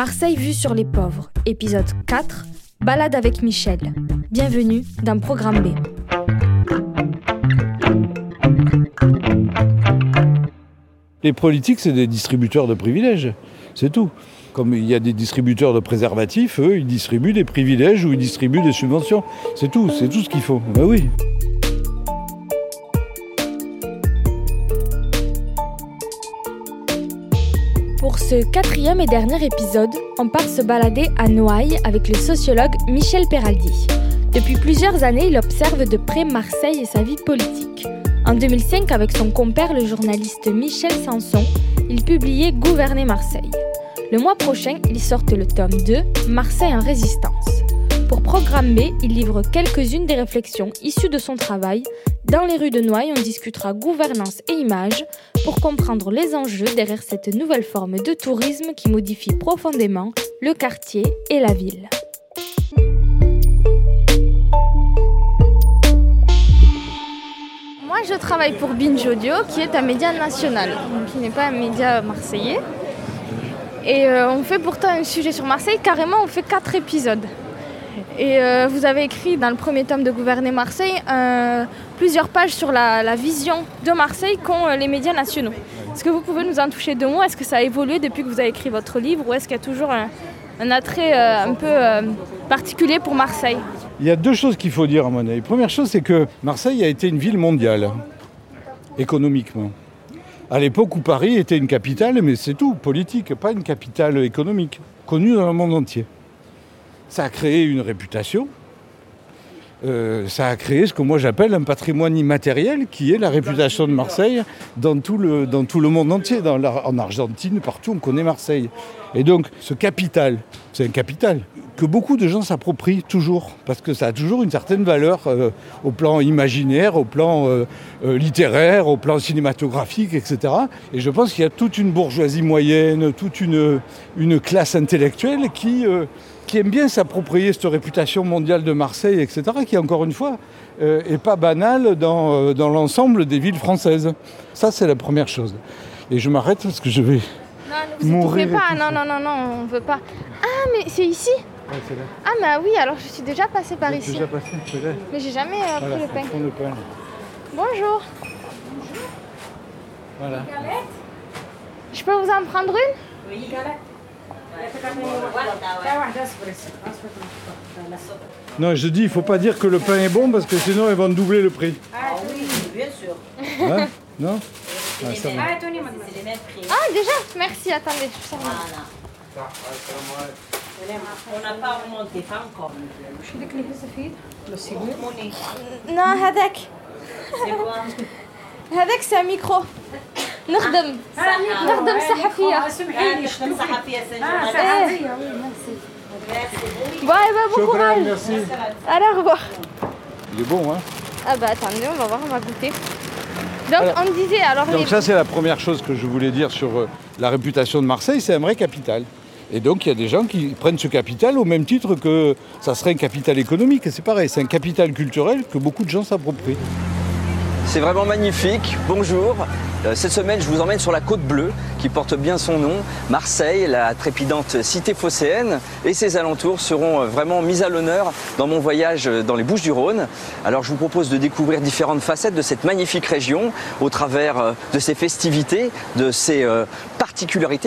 Marseille vue sur les pauvres, épisode 4, Balade avec Michel. Bienvenue dans Programme B. Les politiques, c'est des distributeurs de privilèges, c'est tout. Comme il y a des distributeurs de préservatifs, eux, ils distribuent des privilèges ou ils distribuent des subventions. C'est tout, c'est tout ce qu'il faut. Ben oui. Pour ce quatrième et dernier épisode, on part se balader à Noailles avec le sociologue Michel Peraldi. Depuis plusieurs années, il observe de près Marseille et sa vie politique. En 2005, avec son compère le journaliste Michel Sanson, il publiait Gouverner Marseille. Le mois prochain, ils sortent le tome 2, Marseille en résistance. Programme B, il livre quelques-unes des réflexions issues de son travail. Dans les rues de Noailles, on discutera gouvernance et images pour comprendre les enjeux derrière cette nouvelle forme de tourisme qui modifie profondément le quartier et la ville. Moi, je travaille pour Binge Audio, qui est un média national, qui n'est pas un média marseillais. Et euh, on fait pourtant un sujet sur Marseille, carrément on fait quatre épisodes. Et euh, vous avez écrit dans le premier tome de Gouverner Marseille euh, plusieurs pages sur la, vision de Marseille qu'ont euh, les médias nationaux. Est-ce que vous pouvez nous en toucher deux mots? Est-ce que ça a évolué depuis que vous avez écrit votre livre ou est-ce qu'il y a toujours un, un attrait un peu particulier pour Marseille? Il y a deux choses qu'il faut dire à mon avis. Première chose, c'est que Marseille a été une ville mondiale, économiquement. À l'époque où Paris était une capitale, mais c'est tout, politique, pas une capitale économique, connue dans le monde entier. Ça a créé une réputation, euh, ça a créé ce que moi j'appelle un patrimoine immatériel qui est la réputation de Marseille dans tout le, dans tout le monde entier. En Argentine, partout, on connaît Marseille. Et donc, ce capital, c'est un capital que beaucoup de gens s'approprient toujours, parce que ça a toujours une certaine valeur euh, au plan imaginaire, au plan euh, littéraire, au plan cinématographique, etc. Et je pense qu'il y a toute une bourgeoisie moyenne, toute une, une classe intellectuelle qui, qui aime bien s'approprier cette réputation mondiale de Marseille, etc., qui, encore une fois, euh, est pas banale dans, euh, dans l'ensemble des villes françaises. Ça, c'est la première chose. Et je m'arrête parce que je vais... Non, ne vous Mourir pas, non, non, non, non, on veut pas. Ah, mais c'est ici Ah, mais oui, alors je suis déjà passée par ici. passé, peut-être. Mais j'ai jamais euh, pris le pain. Le pain. Bonjour, Voilà. je peux vous en prendre une? Non, je dis, il faut pas dire que le pain est bon parce que sinon ils vont doubler le prix. Ah oui, bien sûr. Hein non Ah, ça va. C'est les mêmes prix. Ah, déjà Merci, attendez, je sers moi. On n'a pas remonté, pas encore. Monnaie. Non, هذاك C'est quoi هذاك c'est un micro نخدم نخدم صحفية Ah, je ça a fait à Eh. Bon, eh ben, bon Chocolat, courage merci. Allez, au revoir Il est bon, hein Ah bah attendez, on va voir, on va goûter. Donc Alors- on disait, alors les... Donc ça, c'est la première chose que je voulais dire sur euh, la réputation de Marseille, c'est un vrai capital. Et donc, il y a des gens qui prennent ce capital au même titre que ça serait un capital économique. Et c'est pareil, c'est un capital culturel que beaucoup de gens s'approprient. C'est vraiment magnifique. Bonjour. Euh, Cette semaine, je vous emmène sur la côte bleue, qui porte bien son nom. Marseille, la trépidante cité phocéenne, et ses alentours seront euh, vraiment mis à l'honneur dans mon voyage euh, dans les Bouches-du-Rhône. Alors, je vous propose de découvrir différentes facettes de cette magnifique région, au travers de ses festivités, de ses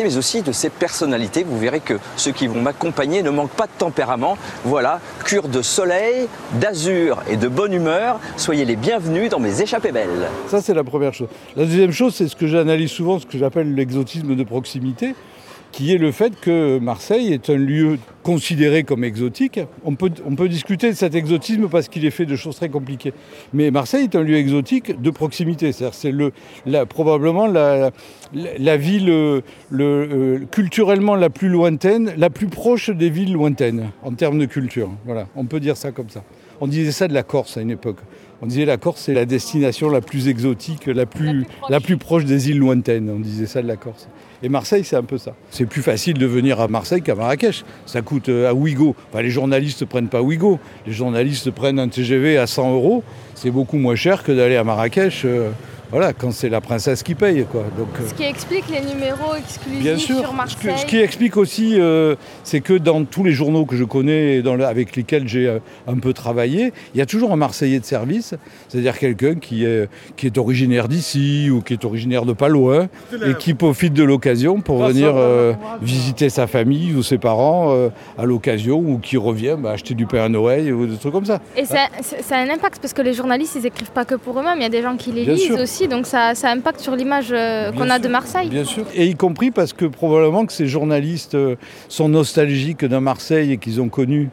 mais aussi de ses personnalités. Vous verrez que ceux qui vont m'accompagner ne manquent pas de tempérament. Voilà, cure de soleil, d'azur et de bonne humeur. Soyez les bienvenus dans mes échappées belles. Ça, c'est la première chose. La deuxième chose, c'est ce que j'analyse souvent, ce que j'appelle l'exotisme de proximité. Qui est le fait que Marseille est un lieu considéré comme exotique. On peut, on peut discuter de cet exotisme parce qu'il est fait de choses très compliquées. Mais Marseille est un lieu exotique de proximité. C'est-à-dire c'est le, la- probablement la, la, la ville euh, le, euh, culturellement la plus lointaine, la plus proche des villes lointaines en termes de culture. Voilà, on peut dire ça comme ça. On disait ça de la Corse à une époque. On disait la Corse c'est la destination la plus exotique, la plus, la plus proche des îles lointaines. On disait ça de la Corse. Et Marseille, c'est un peu ça. C'est plus facile de venir à Marseille qu'à Marrakech. Ça coûte euh, à Ouigo. Les journalistes ne prennent pas Ouigo. Les journalistes prennent un TGV à 100 euros. C'est beaucoup moins cher que d'aller à Marrakech. Euh, voilà, quand c'est la princesse qui paye, quoi. Donc, euh, Ce qui explique les numéros exclusifs Bien sûr. sur Ce, Marseille. que- ce qui explique aussi, euh, c'est que dans tous les journaux que je connais et dans le- avec lesquels j'ai euh, un peu travaillé, il y a toujours un Marseillais de service, c'est-à-dire quelqu'un qui est, qui est originaire d'ici ou qui est originaire de pas loin et qui profite de l'occasion pour venir euh, visiter sa famille ou ses parents euh, à l'occasion ou qui revient bah, acheter du pain à Noël ou des trucs comme ça. Et ça, ça- ça a un impact parce que les journalistes, ils écrivent pas que pour eux-mêmes, il y a des gens qui les Bien lisent sûr. aussi, donc ça, ça impacte sur l'image euh, qu'on a sûr, de Marseille. Bien sûr. Et y compris parce que probablement que ces journalistes euh, sont nostalgiques d'un Marseille et qu'ils ont connu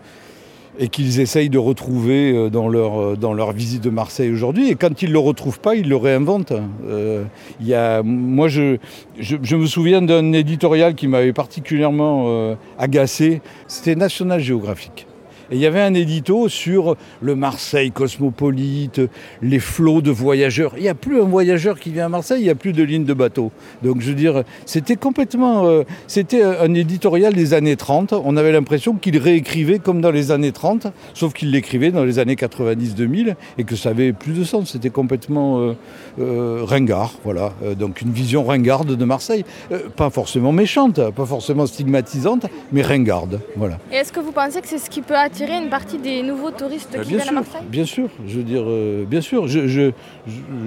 et qu'ils essayent de retrouver euh, dans leur, dans leur visite de Marseille aujourd'hui. Et quand ils ne le retrouvent pas, ils le réinventent. Euh, y a, moi, je, je, je me souviens d'un éditorial qui m'avait particulièrement euh, agacé. C'était National Geographic. Et il y avait un édito sur le Marseille cosmopolite, les flots de voyageurs. Il n'y a plus un voyageur qui vient à Marseille, il n'y a plus de ligne de bateau. Donc je veux dire, c'était complètement... euh, c'était un éditorial des années 30. On avait l'impression qu'il réécrivait comme dans les années 30, sauf qu'il l'écrivait dans les années 90-2000 et que ça avait plus de sens. C'était complètement euh, euh, ringard, voilà. Euh, donc une vision ringarde de Marseille. Euh, pas forcément méchante, pas forcément stigmatisante, mais ringarde, voilà. Et est-ce que vous pensez que c'est ce qui peut attirer une partie des nouveaux touristes Bah, qui viennent à Marseille? bien sûr. Je veux dire, euh, bien sûr. Je, je,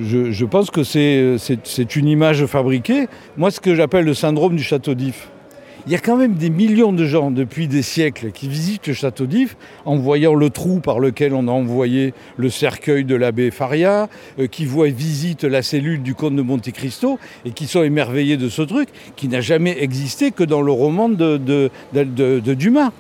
je, je pense que c'est c'est- une image fabriquée. Moi, ce que j'appelle le syndrome du château d'If. Il y a quand même des millions de gens depuis des siècles qui visitent le château d'If en voyant le trou par lequel on a envoyé le cercueil de l'abbé Faria, euh, qui voient visitent la cellule du comte de Monte Cristo et qui sont émerveillés de ce truc qui n'a jamais existé que dans le roman de, de- de- de- de Dumas.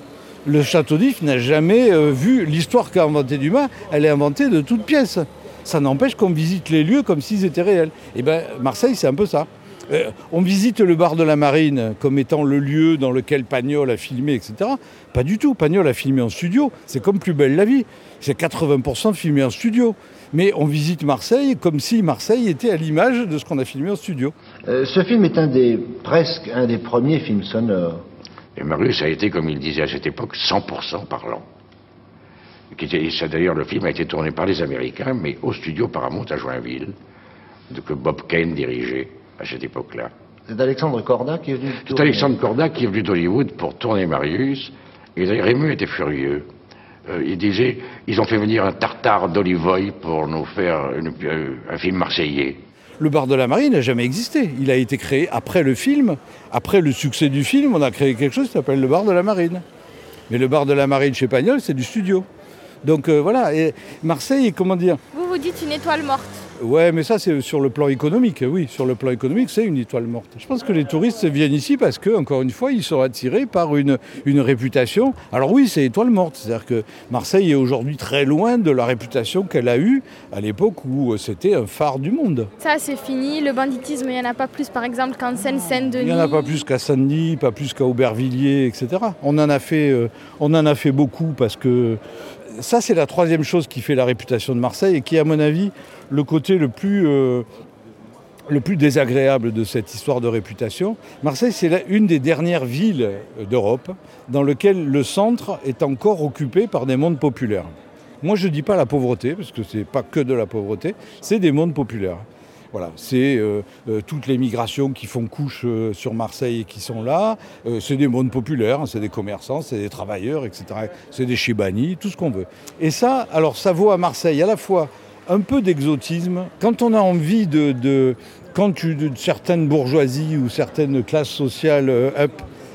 Le château d'If n'a jamais euh, vu l'histoire qu'a inventée Dumas, elle est inventée de toutes pièces. Ça n'empêche qu'on visite les lieux comme s'ils étaient réels. Et bien, Marseille, c'est un peu ça. Euh, on visite le bar de la Marine comme étant le lieu dans lequel Pagnol a filmé, etc. Pas du tout. Pagnol a filmé en studio. C'est comme Plus belle la vie. C'est 80% filmé en studio. Mais on visite Marseille comme si Marseille était à l'image de ce qu'on a filmé en studio. Euh, ce film est presque un des premiers films sonores. Et Marius a été, comme il disait à cette époque, 100% parlant. Et ça, D'ailleurs, le film a été tourné par les Américains, mais au studio Paramount à Joinville, que Bob Kane dirigeait à cette époque-là. C'est Alexandre Corda qui est venu. C'est. Alexandre Corda qui est venu d'Hollywood pour tourner Marius, et Rému était furieux. Euh, il disait, ils ont fait venir un tartare d'Olivoy pour nous faire une- euh, un film marseillais. Le bar de la Marine n'a jamais existé. Il a été créé après le film. Après le succès du film, on a créé quelque chose qui s'appelle le bar de la Marine. Mais le bar de la Marine chez Pagnol, c'est du studio. Donc euh, voilà, et Marseille, comment dire? Vous vous dites une étoile morte. Ouais, mais ça c'est sur le plan économique, oui, sur le plan économique, c'est une étoile morte. Je pense que les touristes viennent ici parce que, encore une fois, ils sont attirés par une, une réputation. Alors oui, c'est étoile morte, c'est-à-dire que Marseille est aujourd'hui très loin de la réputation qu'elle a eue à l'époque où euh, c'était un phare du monde. Ça, c'est fini. Le banditisme, il n'y en a pas plus, par exemple, qu'en Seine-Saint-Denis. Il n'y en a pas plus qu'à Saint-Denis, pas plus qu'à Aubervilliers, etc. On en, a fait, euh, on en a fait beaucoup parce que ça, c'est la troisième chose qui fait la réputation de Marseille et qui à mon avis, le côté le plus, euh, le plus désagréable de cette histoire de réputation. Marseille, c'est une des dernières villes d'Europe dans lequel le centre est encore occupé par des mondes populaires. Moi, je ne dis pas la pauvreté, parce que ce n'est pas que de la pauvreté, c'est des mondes populaires. Voilà, c'est euh, euh, toutes les migrations qui font couche euh, sur Marseille et qui sont là. C'est des mondes populaires, hein, c'est des commerçants, c'est des travailleurs, etc. C'est des chibani, tout ce qu'on veut. Et ça, alors ça vaut à Marseille à la fois un peu d'exotisme. Quand on a envie de, quand tu- de, certaines bourgeoisies ou certaines classes sociales up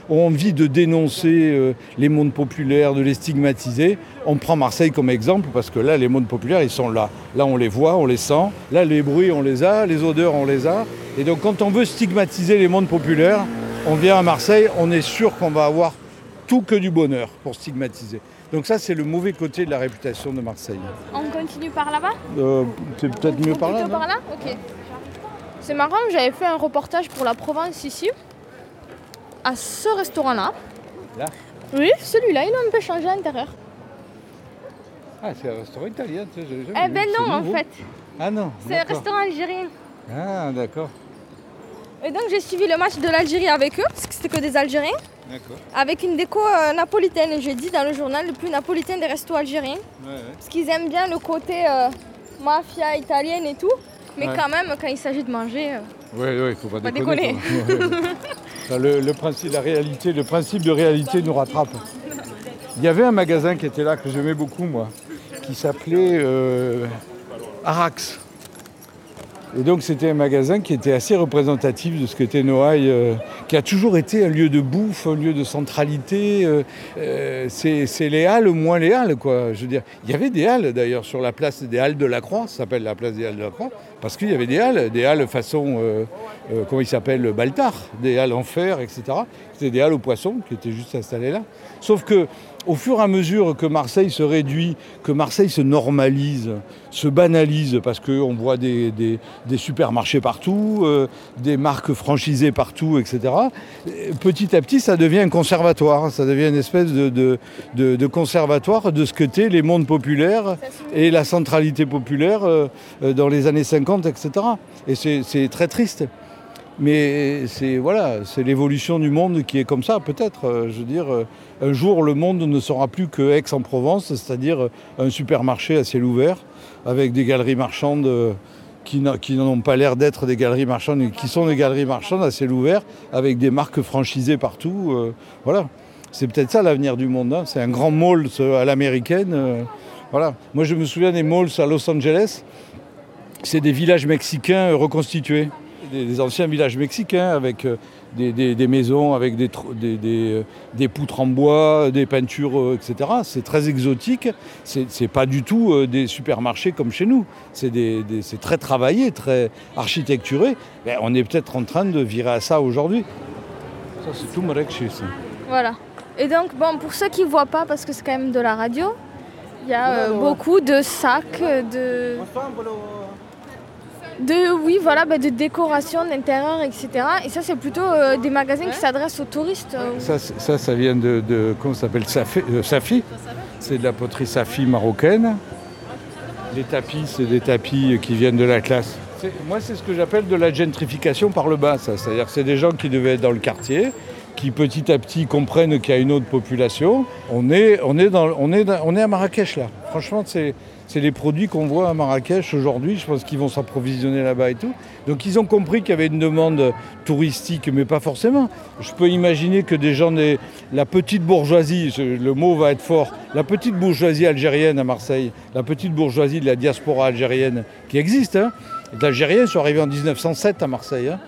ont envie de dénoncer euh, les mondes populaires, de les stigmatiser, on prend Marseille comme exemple parce que là, les mondes populaires, ils sont là. Là, on les voit, on les sent. Là, les bruits, on les a, les odeurs, on les a. Et donc, quand on veut stigmatiser les mondes populaires, on vient à Marseille, on est sûr qu'on va avoir tout que du bonheur pour stigmatiser. Donc ça, c'est le mauvais côté de la réputation de Marseille. On continue par là-bas? Euh, c'est peut-être mieux par là. Par là? Ok. C'est marrant, j'avais fait un reportage pour la Provence ici, à ce restaurant-là. Là Oui, celui-là, il a un peu changé à l'intérieur. Ah, c'est un restaurant italien, tu sais, Eh ben non, en fait. Ah non. C'est un restaurant algérien. Ah, d'accord. Et donc j'ai suivi le match de l'Algérie avec eux, parce que c'était que des Algériens, D'accord. avec une déco euh, napolitaine. J'ai dit dans le journal le plus napolitain des restos algériens, Ouais, ouais. parce qu'ils aiment bien le côté euh, mafia italienne et tout. Mais Ouais. quand même, quand il s'agit de manger, euh, Oui, oui, il faut pas Pas déconner. Le, principe, de réalité nous rattrape. Il y avait un magasin qui était là que j'aimais beaucoup, moi, qui s'appelait euh, Arax. Et donc c'était un magasin qui était assez représentatif de ce qu'était Noailles, euh, qui a toujours été un lieu de bouffe, un lieu de centralité. euh, c'est les halles moins les halles, quoi. Il y avait des halles d'ailleurs sur la place des halles de la Croix, ça s'appelle la place des halles de la Croix, parce qu'il y avait des halles, des halles façon, euh, euh, comment il s'appelle, Baltard, des halles en fer, etc. C'était des halles aux poissons qui étaient juste installées là. Sauf que au fur et à mesure que Marseille se réduit, que Marseille se normalise, se banalise, parce qu'on voit des, des- des supermarchés partout, euh, des marques franchisées partout, etc., petit à petit, ça devient un conservatoire. Ça devient une espèce de, de- de- de conservatoire de ce que qu'étaient les mondes populaires et la centralité populaire dans les années 50, etc. Et c'est très triste. Mais c'est voilà, c'est l'évolution du monde qui est comme ça, peut-être. Euh, Je dire, euh, un jour, le monde ne sera plus que Aix-en-Provence, c'est-à-dire euh, un supermarché à ciel ouvert, avec des galeries marchandes qui n'ont pas l'air d'être des galeries marchandes, mais qui sont des galeries marchandes à ciel ouvert, avec des marques franchisées partout. voilà. C'est peut-être ça l'avenir du monde. hein. C'est un grand mall à l'américaine. voilà. Moi, je me souviens des malls à Los Angeles. C'est des villages mexicains reconstitués. Des, des anciens villages mexicains avec euh, des, des- des maisons, avec des, tr- des- des, euh, des poutres en bois, des peintures, euh, etc. C'est très exotique. C'est pas du tout des supermarchés comme chez nous. C'est des- des- c'est très travaillé, très architecturé. Ben, on est peut-être en train de virer à ça aujourd'hui. Ça, c'est tout Marrakech. ça. Voilà. Et donc, bon, pour ceux qui ne voient pas, parce que c'est quand même de la radio, il y a euh, beaucoup de sacs, euh, de. De, oui, voilà, bah, de décoration d'intérieur, etc. Et ça, c'est plutôt euh, des magasins qui s'adressent aux touristes. euh, Ça, ça, ça vient de, de- comment ça s'appelle Safi. euh, Safi. C'est de la poterie Safi marocaine. Les tapis, c'est des tapis qui viennent de la classe. C'est- Moi, c'est ce que j'appelle de la gentrification par le bas. ça. C'est-à-dire que c'est des gens qui devaient être dans le quartier, qui petit à petit comprennent qu'il y a une autre population. On est, on est, on est, à Marrakech là. Franchement, c'est, c'est les produits qu'on voit à Marrakech aujourd'hui. Je pense qu'ils vont s'approvisionner là-bas et tout. Donc ils ont compris qu'il y avait une demande touristique, mais pas forcément. Je peux imaginer que des gens, des, la petite bourgeoisie, le mot va être fort, la petite bourgeoisie algérienne à Marseille, la petite bourgeoisie de la diaspora algérienne qui existe. Hein. Les Algériens sont arrivés en 1907 à Marseille. hein.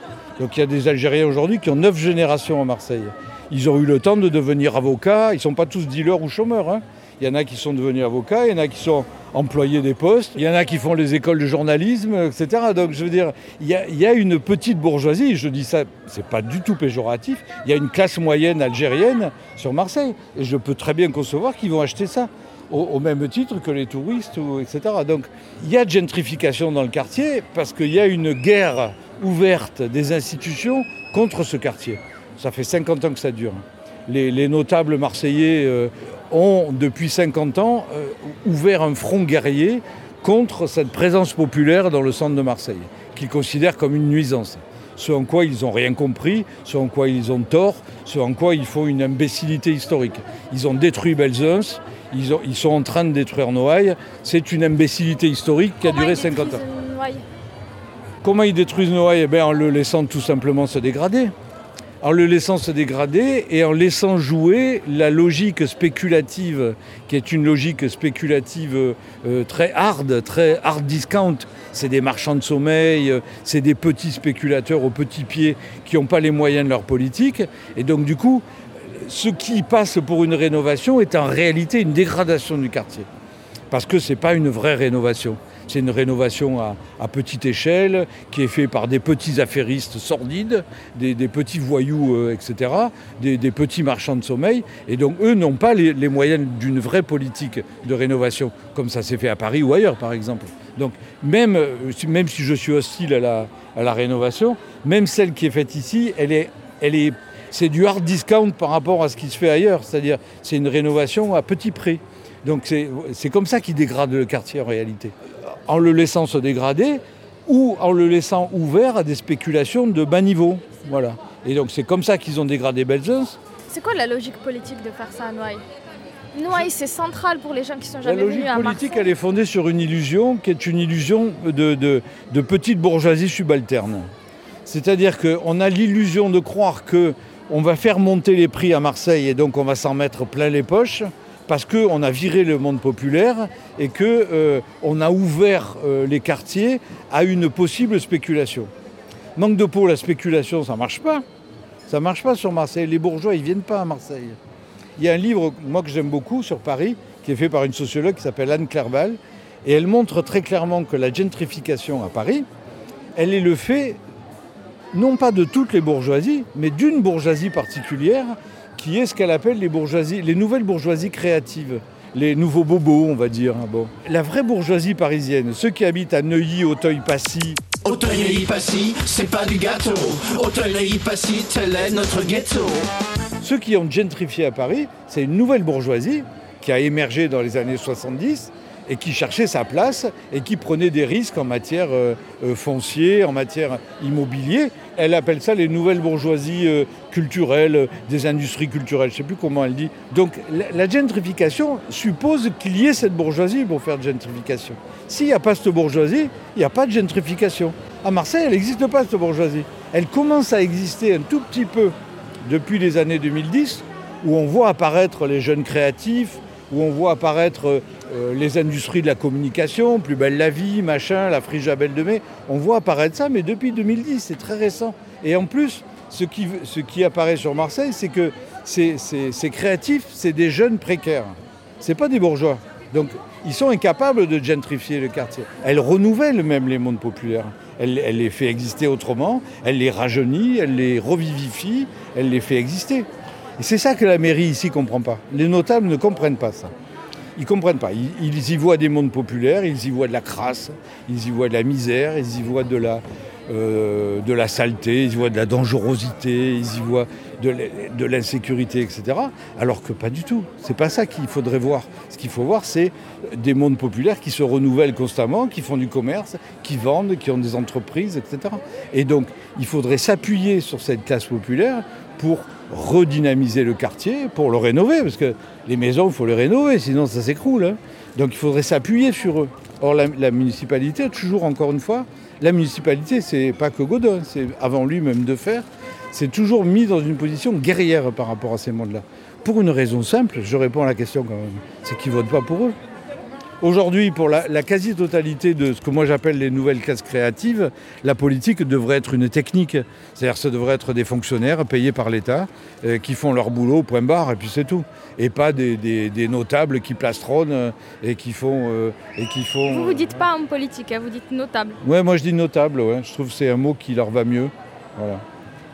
Donc il y a des Algériens aujourd'hui qui ont neuf générations à Marseille. Ils ont eu le temps de devenir avocats. Ils ne sont pas tous dealers ou chômeurs. hein. Il y en a qui sont devenus avocats, il y en a qui sont employés des postes, il y en a qui font les écoles de journalisme, etc. Donc je veux dire, il y a, une petite bourgeoisie, je dis ça, c'est pas du tout péjoratif, il y a une classe moyenne algérienne sur Marseille. Et je peux très bien concevoir qu'ils vont acheter ça. Au, même titre que les touristes, ou, etc. Donc il y a gentrification dans le quartier parce qu'il y a une guerre ouverte des institutions contre ce quartier. Ça fait 50 ans que ça dure. Les, les notables marseillais euh, ont, depuis 50 ans, euh, ouvert un front guerrier contre cette présence populaire dans le centre de Marseille, qu'ils considèrent comme une nuisance. Ce en quoi ils n'ont rien compris, ce en quoi ils ont tort, ce en quoi ils font une imbécilité historique. Ils ont détruit Belzunce, ils, ont- ils sont en train de détruire Noailles. C'est une imbécilité historique qui a comment duré ils 50 ans. Comment ils détruisent Noailles Eh bien, En le laissant tout simplement se dégrader. En le laissant se dégrader et en laissant jouer la logique spéculative, qui est une logique spéculative euh, très hard, très hard discount. C'est des marchands de sommeil, euh, c'est des petits spéculateurs aux petits pieds qui n'ont pas les moyens de leur politique. Et donc du coup, ce qui passe pour une rénovation est en réalité une dégradation du quartier. Parce que ce n'est pas une vraie rénovation. C'est une rénovation à, petite échelle qui est faite par des petits affairistes sordides, des, petits voyous, euh, etc., des, petits marchands de sommeil. Et donc, eux n'ont pas les, moyens d'une vraie politique de rénovation, comme ça s'est fait à Paris ou ailleurs, par exemple. Donc, même, même si je suis hostile à la, rénovation, même celle qui est faite ici, elle est, c'est du hard discount par rapport à ce qui se fait ailleurs. C'est-à-dire, c'est une rénovation à petit prix. Donc, c'est comme ça qu'ils dégradent le quartier en réalité en le laissant se dégrader ou en le laissant ouvert à des spéculations de bas niveau. Voilà. Et donc c'est comme ça qu'ils ont dégradé Belzunce. C'est quoi la logique politique de faire ça à Noailles? Noailles, c'est central pour les gens qui sont jamais venus à La logique politique, elle est fondée sur une illusion qui est une illusion de, de, de petite bourgeoisie subalterne. C'est-à-dire qu'on a l'illusion de croire qu'on va faire monter les prix à Marseille et donc on va s'en mettre plein les poches parce qu'on a viré le monde populaire et qu'on euh, a ouvert euh, les quartiers à une possible spéculation. Manque de peau, la spéculation, ça ne marche pas. Ça ne marche pas sur Marseille. Les bourgeois, ils ne viennent pas à Marseille. Il y a un livre, moi, que j'aime beaucoup, sur Paris, qui est fait par une sociologue qui s'appelle Anne Clerval, et elle montre très clairement que la gentrification à Paris, elle est le fait, non pas de toutes les bourgeoisies, mais d'une bourgeoisie particulière qui est ce qu'elle appelle les bourgeoisies, les nouvelles bourgeoisies créatives, les nouveaux bobos, on va dire. Bon. La vraie bourgeoisie parisienne, ceux qui habitent à Neuilly, Auteuil-Passy. Auteuil-Passy, c'est pas du gâteau. Auteuil-Passy, tel est notre ghetto. Ceux qui ont gentrifié à Paris, c'est une nouvelle bourgeoisie qui a émergé dans les années 70 et qui cherchait sa place et qui prenait des risques en matière euh, foncière, en matière immobilier. Elle appelle ça les nouvelles bourgeoisies euh, culturelles, euh, des industries culturelles, je ne sais plus comment elle dit. Donc la, la gentrification suppose qu'il y ait cette bourgeoisie pour faire de gentrification. S'il n'y a pas cette bourgeoisie, il n'y a pas de gentrification. À Marseille, elle n'existe pas cette bourgeoisie. Elle commence à exister un tout petit peu depuis les années 2010, où on voit apparaître les jeunes créatifs, où on voit apparaître euh, les industries de la communication, Plus belle la vie, machin, la Frigabelle de mai. On voit apparaître ça, mais depuis 2010, c'est très récent. Et en plus, ce qui, apparaît sur Marseille, c'est que ces, ces, ces créatifs, c'est des jeunes précaires. Ce pas des bourgeois. Donc, ils sont incapables de gentrifier le quartier. Elle renouvelle même les mondes populaires. Elle, les fait exister autrement, elle les rajeunit, elle les revivifie, elle les fait exister. Et c'est ça que la mairie ici comprend pas. Les notables ne comprennent pas ça. Ils ne comprennent pas. Ils, y voient des mondes populaires, ils y voient de la crasse, ils y voient de la misère, ils y voient de la, euh, de la saleté, ils y voient de la dangerosité, ils y voient de l'insécurité, etc. Alors que pas du tout. C'est pas ça qu'il faudrait voir. Ce qu'il faut voir, c'est des mondes populaires qui se renouvellent constamment, qui font du commerce, qui vendent, qui ont des entreprises, etc. Et donc, il faudrait s'appuyer sur cette classe populaire pour redynamiser le quartier, pour le rénover, parce que les maisons, il faut les rénover, sinon ça s'écroule. Hein. Donc il faudrait s'appuyer sur eux. Or, la, municipalité, toujours encore une fois, la municipalité, c'est pas que Godin, c'est avant lui même de faire, c'est toujours mis dans une position guerrière par rapport à ces mondes-là. Pour une raison simple, je réponds à la question quand même, c'est qu'ils votent pas pour eux. Aujourd'hui, pour la, la quasi-totalité de ce que moi j'appelle les nouvelles classes créatives, la politique devrait être une technique. C'est-à-dire que ça devrait être des fonctionnaires payés par l'État euh, qui font leur boulot, point barre, et puis c'est tout. Et pas des, des, des, notables qui plastronnent euh, et qui font... Euh, et qui font vous vous dites pas homme politique, hein, vous dites notable. Ouais, moi je dis notable, ouais. je trouve que c'est un mot qui leur va mieux. Voilà.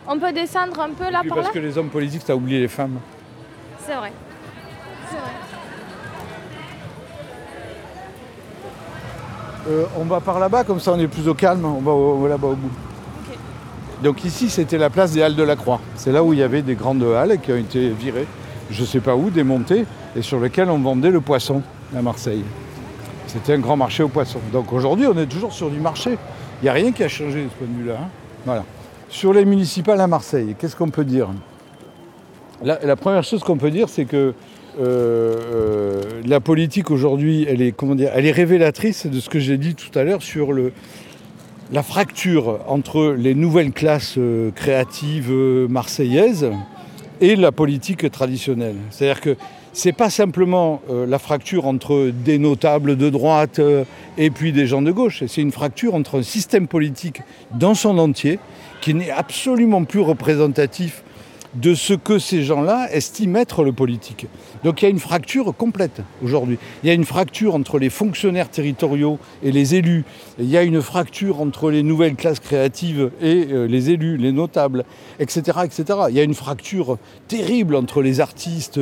On peut descendre un peu là par parce là que les hommes politiques, ça oublié les femmes. C'est vrai. C'est vrai. Euh, on va par là-bas, comme ça on est plus au calme, on va, là-bas au bout. Okay. Donc ici c'était la place des Halles de la Croix. C'est là où il y avait des grandes halles qui ont été virées, je ne sais pas où, démontées, et sur lesquelles on vendait le poisson à Marseille. C'était un grand marché au poisson. Donc aujourd'hui on est toujours sur du marché. Il n'y a rien qui a changé de ce point de vue-là. Hein voilà. Sur les municipales à Marseille, qu'est-ce qu'on peut dire? La, la, première chose qu'on peut dire, c'est que euh, euh, la politique aujourd'hui, elle est comment dire, elle est révélatrice de ce que j'ai dit tout à l'heure sur le, la fracture entre les nouvelles classes euh, créatives marseillaises et la politique traditionnelle. C'est-à-dire que c'est pas simplement la fracture entre des notables de droite et puis des gens de gauche, c'est une fracture entre un système politique dans son entier qui n'est absolument plus représentatif de ce que ces gens-là estiment être le politique. Donc il y a une fracture complète aujourd'hui. Il y a une fracture entre les fonctionnaires territoriaux et les élus. Il y a une fracture entre les nouvelles classes créatives et euh, les élus, les notables, etc., etc. Il y a une fracture terrible entre les artistes,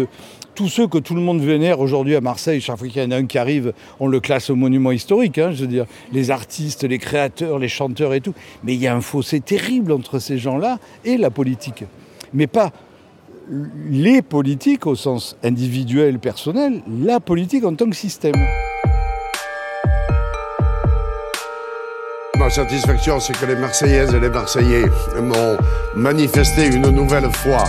tous ceux que tout le monde vénère aujourd'hui à Marseille, chaque fois qu'il y en a un qui arrive, on le classe au monument historique, hein, je veux dire, les artistes, les créateurs, les chanteurs et tout. Mais il y a un fossé terrible entre ces gens-là et la politique. Mais pas les politiques au sens individuel, personnel, la politique en tant que système. Ma satisfaction, c'est que les Marseillaises et les Marseillais m'ont manifesté une nouvelle fois,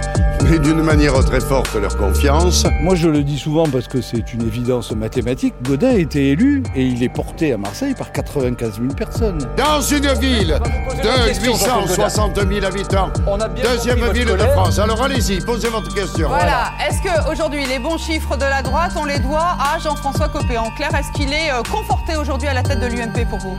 et d'une manière très forte, leur confiance. Moi, je le dis souvent parce que c'est une évidence mathématique. Godin a été élu et il est porté à Marseille par 95 000 personnes. Dans une ville de 860 000 habitants, deuxième ville de France. Alors allez-y, posez votre question. Voilà. Est-ce qu'aujourd'hui, les bons chiffres de la droite, on les doit à Jean-François Copé? En clair, est-ce qu'il est euh, conforté aujourd'hui à la tête de l'UMP pour vous?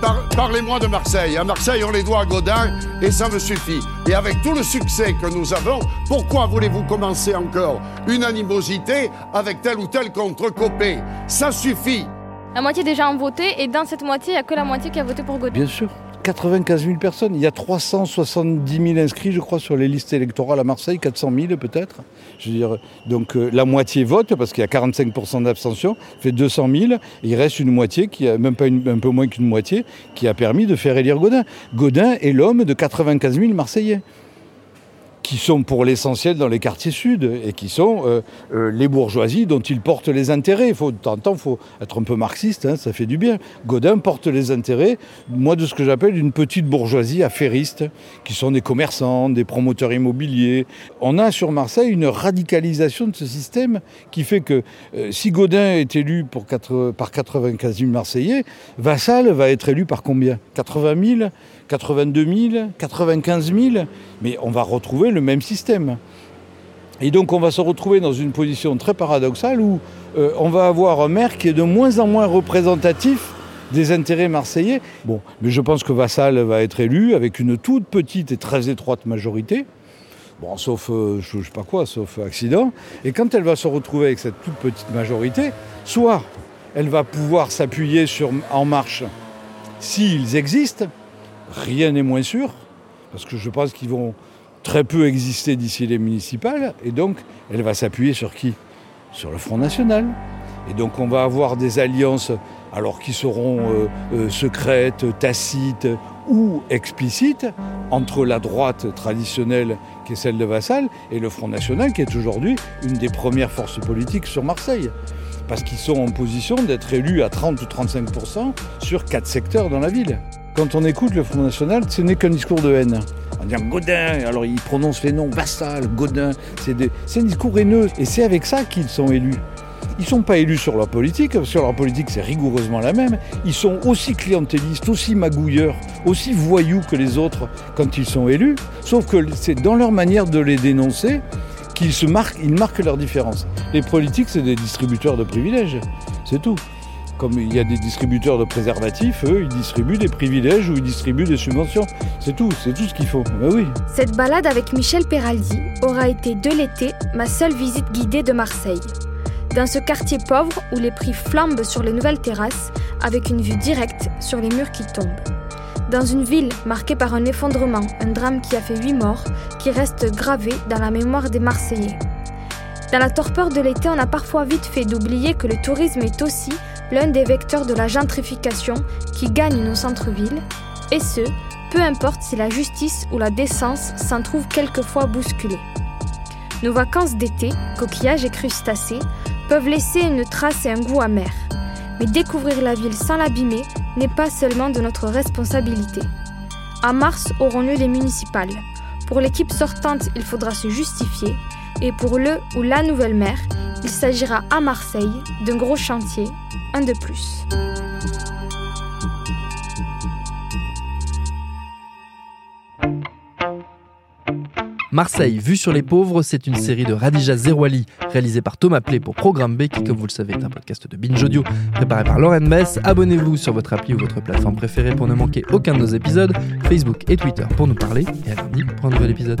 Par- Parlez-moi de Marseille. À Marseille, on les doit à Godin et ça me suffit. Et avec tout le succès que nous avons, pourquoi voulez-vous commencer encore une animosité avec tel ou tel contre Copé Ça suffit. La moitié des gens ont voté et dans cette moitié, il n'y a que la moitié qui a voté pour Godin. Bien sûr. 95 000 personnes. Il y a 370 000 inscrits, je crois, sur les listes électorales à Marseille, 400 000 peut-être. Je veux dire, donc euh, la moitié vote parce qu'il y a 45% d'abstention, fait 200 000. Et il reste une moitié, qui a, même pas un peu moins qu'une moitié, qui a permis de faire élire Godin. Godin est l'homme de 95 000 Marseillais qui sont pour l'essentiel dans les quartiers sud et qui sont euh, euh, les bourgeoisies dont il porte les intérêts. Faut, de temps en temps, il faut être un peu marxiste, hein, ça fait du bien. Godin porte les intérêts, moi, de ce que j'appelle une petite bourgeoisie affairiste, qui sont des commerçants, des promoteurs immobiliers. On a sur Marseille une radicalisation de ce système qui fait que euh, si Godin est élu par 95 000 Marseillais, Vassal va être élu par combien? 80 000 82 000 95 000 Mais on va retrouver le même système. Et donc on va se retrouver dans une position très paradoxale où euh, on va avoir un maire qui est de moins en moins représentatif des intérêts marseillais. Bon, mais je pense que Vassal va être élu avec une toute petite et très étroite majorité. Bon, sauf, euh, je, je sais pas quoi, sauf accident. Et quand elle va se retrouver avec cette toute petite majorité, soit elle va pouvoir s'appuyer sur En Marche s'ils existent, rien n'est moins sûr, parce que je pense qu'ils vont très peu exister d'ici les municipales, et donc elle va s'appuyer sur qui? Sur le Front National. Et donc on va avoir des alliances, alors qui seront euh, euh, secrètes, tacites ou explicites, entre la droite traditionnelle, qui est celle de Vassal, et le Front National, qui est aujourd'hui une des premières forces politiques sur Marseille. Parce qu'ils sont en position d'être élus à 30 ou 35% sur quatre secteurs dans la ville. Quand on écoute le Front National, ce n'est qu'un discours de haine. On dit Godin, alors ils prononcent les noms Vassal, Godin, c'est un discours haineux. Et c'est avec ça qu'ils sont élus. Ils ne sont pas élus sur leur politique, sur leur politique c'est rigoureusement la même. Ils sont aussi clientélistes, aussi magouilleurs, aussi voyous que les autres quand ils sont élus, sauf que c'est dans leur manière de les dénoncer qu'ils marquent, ils marquent leur différence. Les politiques, c'est des distributeurs de privilèges, c'est tout. Comme il y a des distributeurs de préservatifs, eux, ils distribuent des privilèges ou ils distribuent des subventions. C'est tout, c'est tout ce qu'il faut. Ben oui. Cette balade avec Michel Peraldi aura été de l'été ma seule visite guidée de Marseille. Dans ce quartier pauvre où les prix flambent sur les nouvelles terrasses avec une vue directe sur les murs qui tombent. Dans une ville marquée par un effondrement, un drame qui a fait huit morts, qui reste gravé dans la mémoire des Marseillais. Dans la torpeur de l'été, on a parfois vite fait d'oublier que le tourisme est aussi l'un des vecteurs de la gentrification qui gagne nos centres-villes, et ce, peu importe si la justice ou la décence s'en trouve quelquefois bousculée. Nos vacances d'été, coquillages et crustacés, peuvent laisser une trace et un goût amer. Mais découvrir la ville sans l'abîmer n'est pas seulement de notre responsabilité. En mars auront lieu les municipales. Pour l'équipe sortante, il faudra se justifier. Et pour le ou la nouvelle maire, il s'agira à Marseille d'un gros chantier, un de plus. Marseille, vue sur les pauvres, c'est une série de Radija Zerouali, réalisée par Thomas Play pour Programme B, qui, comme vous le savez, est un podcast de Binge Audio, préparé par Lauren Bess. Abonnez-vous sur votre appli ou votre plateforme préférée pour ne manquer aucun de nos épisodes, Facebook et Twitter pour nous parler, et à lundi pour un nouvel épisode.